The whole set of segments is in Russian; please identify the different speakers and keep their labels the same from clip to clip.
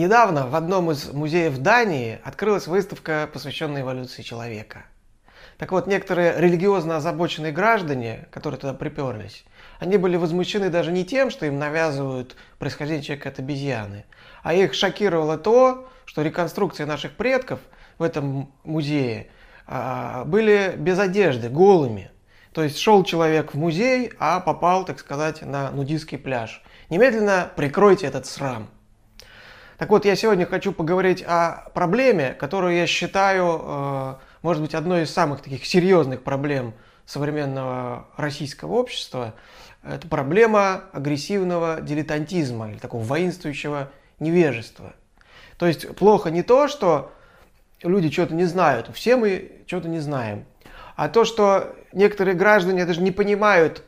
Speaker 1: Недавно в одном из музеев Дании открылась выставка, посвященная эволюции человека. Так вот, некоторые религиозно озабоченные граждане, которые туда приперлись, они были возмущены даже не тем, что им навязывают происхождение человека от обезьяны, а их шокировало то, что реконструкции наших предков в этом музее а, были без одежды, голыми. То есть шел человек в музей, а попал, так сказать, на нудистский пляж. Немедленно прикройте этот срам. Так вот, я сегодня хочу поговорить о проблеме, которую я считаю, э, может быть, одной из самых таких серьезных проблем современного российского общества. Это проблема агрессивного дилетантизма или такого воинствующего невежества. То есть плохо не то, что люди что-то не знают, все мы что-то не знаем, а то, что некоторые граждане даже не понимают,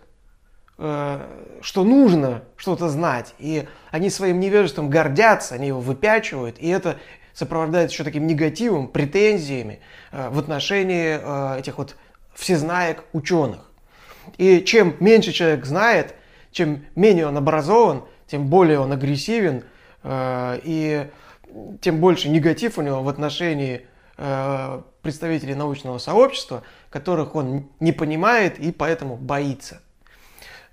Speaker 1: что нужно что-то знать, и они своим невежеством гордятся, они его выпячивают, и это сопровождается еще таким негативом, претензиями э, в отношении э, этих вот всезнаек ученых. И чем меньше человек знает, чем менее он образован, тем более он агрессивен, и тем больше негатив у него в отношении представителей научного сообщества, которых он не понимает и поэтому боится.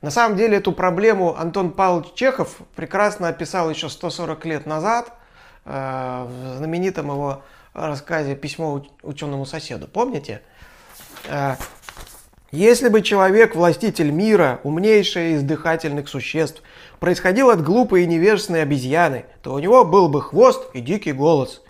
Speaker 1: На самом деле эту проблему Антон Павлович Чехов прекрасно описал еще 140 лет назад э, в знаменитом его рассказе «Письмо ученому соседу». Помните? Э, если бы человек, властитель мира, умнейший из дыхательных существ, происходил от глупой и невежественной обезьяны, то у него был бы хвост и дикий голос –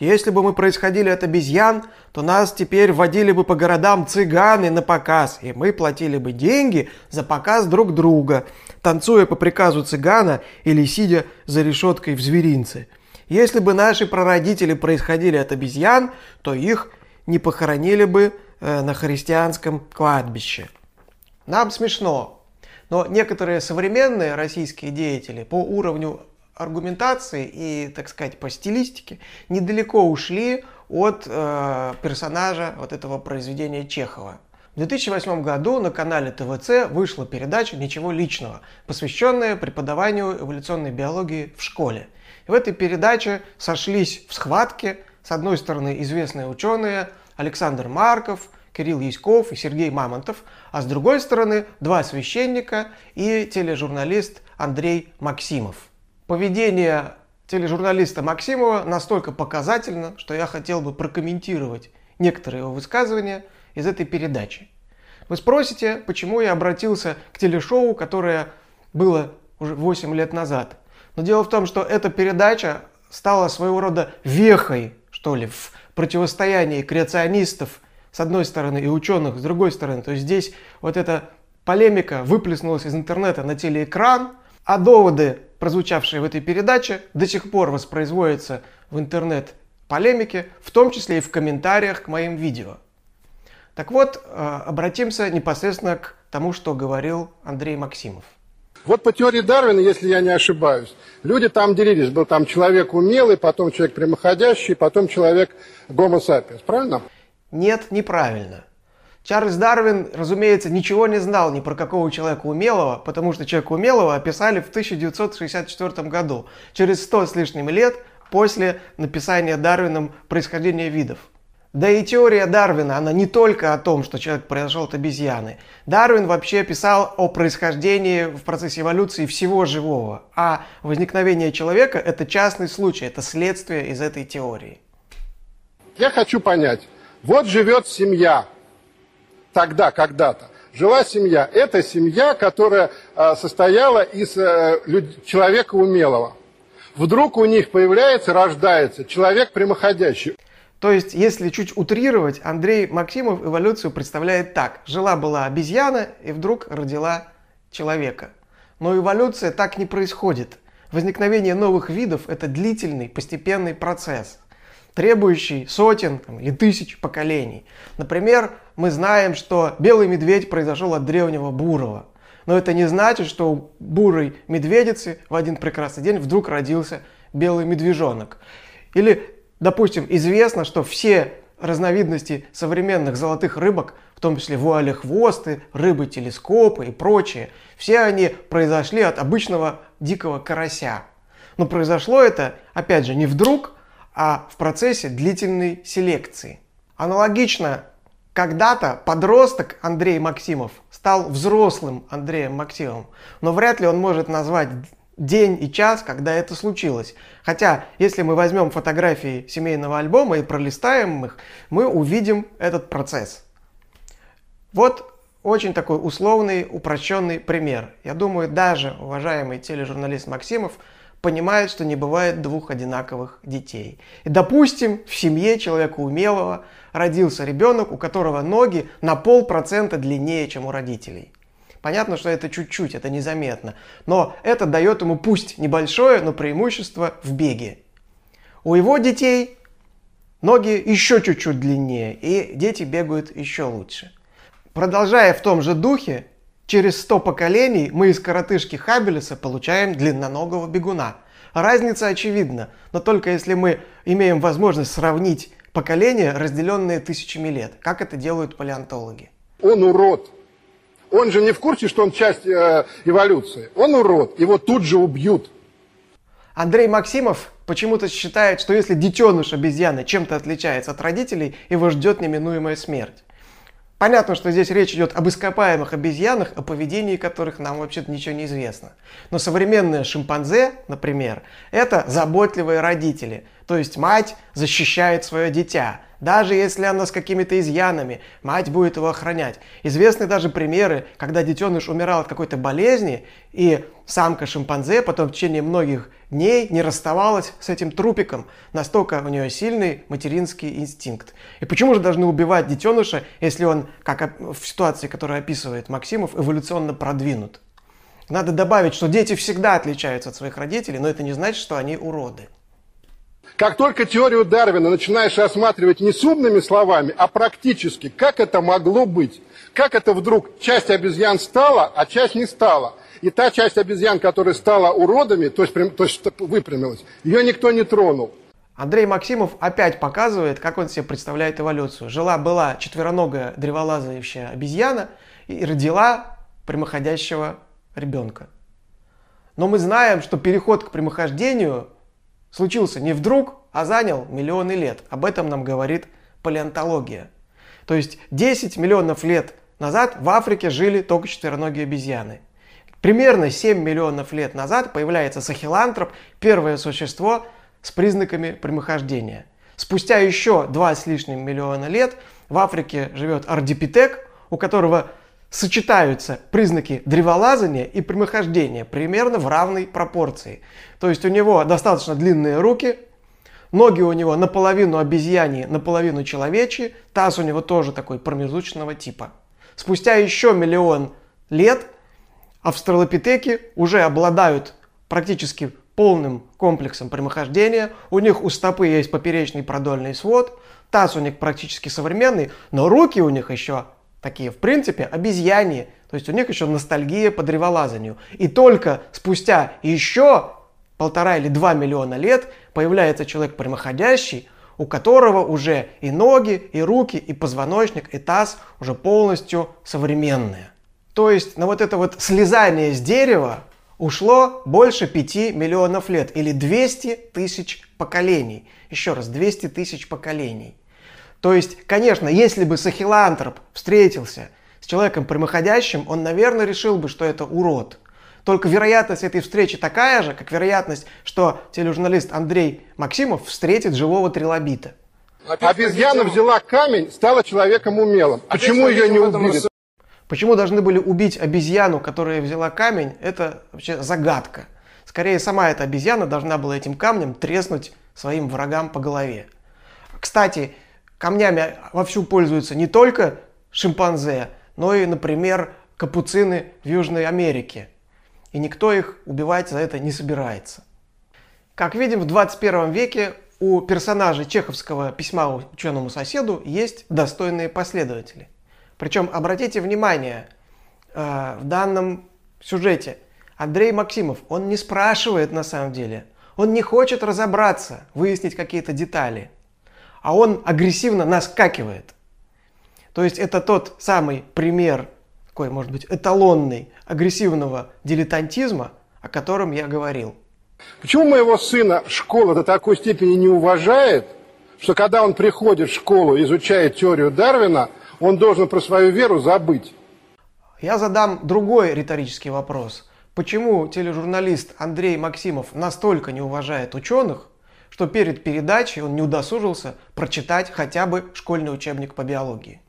Speaker 1: если бы мы происходили от обезьян, то нас теперь водили бы по городам цыганы на показ, и мы платили бы деньги за показ друг друга, танцуя по приказу цыгана или сидя за решеткой в зверинце. Если бы наши прародители происходили от обезьян, то их не похоронили бы э, на христианском кладбище. Нам смешно, но некоторые современные российские деятели по уровню аргументации и, так сказать, по стилистике недалеко ушли от э, персонажа вот этого произведения Чехова. В 2008 году на канале ТВЦ вышла передача «Ничего личного», посвященная преподаванию эволюционной биологии в школе. И в этой передаче сошлись в схватке, с одной стороны, известные ученые Александр Марков, Кирилл Яськов и Сергей Мамонтов, а с другой стороны, два священника и тележурналист Андрей Максимов. Поведение тележурналиста Максимова настолько показательно, что я хотел бы прокомментировать некоторые его высказывания из этой передачи. Вы спросите, почему я обратился к телешоу, которое было уже 8 лет назад. Но дело в том, что эта передача стала своего рода вехой, что ли, в противостоянии креационистов с одной стороны и ученых с другой стороны. То есть здесь вот эта полемика выплеснулась из интернета на телеэкран, а доводы прозвучавшие в этой передаче, до сих пор воспроизводятся в интернет-полемике, в том числе и в комментариях к моим видео. Так вот, э, обратимся непосредственно к тому, что говорил Андрей Максимов.
Speaker 2: Вот по теории Дарвина, если я не ошибаюсь, люди там делились. Был там человек умелый, потом человек прямоходящий, потом человек гомо сапиенс. Правильно?
Speaker 1: Нет, неправильно. Чарльз Дарвин, разумеется, ничего не знал ни про какого человека умелого, потому что человека умелого описали в 1964 году, через сто с лишним лет после написания Дарвином происхождения видов. Да и теория Дарвина, она не только о том, что человек произошел от обезьяны. Дарвин вообще писал о происхождении в процессе эволюции всего живого. А возникновение человека – это частный случай, это следствие из этой теории.
Speaker 2: Я хочу понять. Вот живет семья, тогда, когда-то, жила семья. Это семья, которая а, состояла из а, человека умелого. Вдруг у них появляется, рождается человек прямоходящий.
Speaker 1: То есть, если чуть утрировать, Андрей Максимов эволюцию представляет так. Жила-была обезьяна и вдруг родила человека. Но эволюция так не происходит. Возникновение новых видов – это длительный, постепенный процесс – требующий сотен там, или тысяч поколений. Например, мы знаем, что белый медведь произошел от древнего бурого. Но это не значит, что у бурой медведицы в один прекрасный день вдруг родился белый медвежонок. Или, допустим, известно, что все разновидности современных золотых рыбок, в том числе вуалехвосты, рыбы-телескопы и прочие, все они произошли от обычного дикого карася. Но произошло это, опять же, не вдруг, а в процессе длительной селекции. Аналогично, когда-то подросток Андрей Максимов стал взрослым Андреем Максимовым, но вряд ли он может назвать день и час, когда это случилось. Хотя, если мы возьмем фотографии семейного альбома и пролистаем их, мы увидим этот процесс. Вот очень такой условный, упрощенный пример. Я думаю, даже уважаемый тележурналист Максимов понимает, что не бывает двух одинаковых детей. И, допустим, в семье человека умелого родился ребенок, у которого ноги на полпроцента длиннее, чем у родителей. Понятно, что это чуть-чуть, это незаметно. Но это дает ему пусть небольшое, но преимущество в беге. У его детей ноги еще чуть-чуть длиннее, и дети бегают еще лучше. Продолжая в том же духе, через 100 поколений мы из коротышки Хаббелеса получаем длинноногого бегуна. Разница очевидна, но только если мы имеем возможность сравнить поколения, разделенные тысячами лет, как это делают палеонтологи.
Speaker 2: Он урод. Он же не в курсе, что он часть э, эволюции. Он урод. Его тут же убьют.
Speaker 1: Андрей Максимов почему-то считает, что если детеныш обезьяны чем-то отличается от родителей, его ждет неминуемая смерть. Понятно, что здесь речь идет об ископаемых обезьянах, о поведении которых нам вообще-то ничего не известно. Но современные шимпанзе, например, это заботливые родители. То есть мать защищает свое дитя. Даже если оно с какими-то изъянами, мать будет его охранять. Известны даже примеры, когда детеныш умирал от какой-то болезни, и самка шимпанзе потом в течение многих дней не расставалась с этим трупиком. Настолько у нее сильный материнский инстинкт. И почему же должны убивать детеныша, если он, как в ситуации, которую описывает Максимов, эволюционно продвинут? Надо добавить, что дети всегда отличаются от своих родителей, но это не значит, что они уроды.
Speaker 2: Как только теорию Дарвина начинаешь рассматривать не с умными словами, а практически, как это могло быть? Как это вдруг часть обезьян стала, а часть не стала? И та часть обезьян, которая стала уродами, то есть, то есть выпрямилась, ее никто не тронул.
Speaker 1: Андрей Максимов опять показывает, как он себе представляет эволюцию. Жила-была четвероногая древолазающая обезьяна и родила прямоходящего ребенка. Но мы знаем, что переход к прямохождению случился не вдруг, а занял миллионы лет. Об этом нам говорит палеонтология. То есть 10 миллионов лет назад в Африке жили только четвероногие обезьяны. Примерно 7 миллионов лет назад появляется сахилантроп, первое существо с признаками прямохождения. Спустя еще два с лишним миллиона лет в Африке живет ардипитек, у которого сочетаются признаки древолазания и прямохождения примерно в равной пропорции. То есть у него достаточно длинные руки, ноги у него наполовину обезьяни, наполовину человечьи, таз у него тоже такой промежуточного типа. Спустя еще миллион лет австралопитеки уже обладают практически полным комплексом прямохождения. У них у стопы есть поперечный продольный свод, таз у них практически современный, но руки у них еще такие, в принципе, обезьяне. То есть у них еще ностальгия по древолазанию. И только спустя еще полтора или два миллиона лет появляется человек прямоходящий, у которого уже и ноги, и руки, и позвоночник, и таз уже полностью современные. То есть на вот это вот слезание с дерева ушло больше 5 миллионов лет или 200 тысяч поколений. Еще раз, 200 тысяч поколений. То есть, конечно, если бы сахилантроп встретился с человеком прямоходящим, он, наверное, решил бы, что это урод. Только вероятность этой встречи такая же, как вероятность, что тележурналист Андрей Максимов встретит живого трилобита.
Speaker 2: Обезьяна взяла камень, стала человеком умелым. Почему ее не убили?
Speaker 1: Почему должны были убить обезьяну, которая взяла камень, это вообще загадка. Скорее, сама эта обезьяна должна была этим камнем треснуть своим врагам по голове. Кстати, камнями вовсю пользуются не только шимпанзе, но и, например, капуцины в Южной Америке. И никто их убивать за это не собирается. Как видим, в 21 веке у персонажей чеховского письма ученому соседу есть достойные последователи. Причем, обратите внимание, э, в данном сюжете Андрей Максимов, он не спрашивает на самом деле, он не хочет разобраться, выяснить какие-то детали – а он агрессивно наскакивает. То есть это тот самый пример, такой, может быть, эталонный, агрессивного дилетантизма, о котором я говорил.
Speaker 2: Почему моего сына школа до такой степени не уважает, что когда он приходит в школу и изучает теорию Дарвина, он должен про свою веру забыть?
Speaker 1: Я задам другой риторический вопрос. Почему тележурналист Андрей Максимов настолько не уважает ученых, что перед передачей он не удосужился прочитать хотя бы школьный учебник по биологии?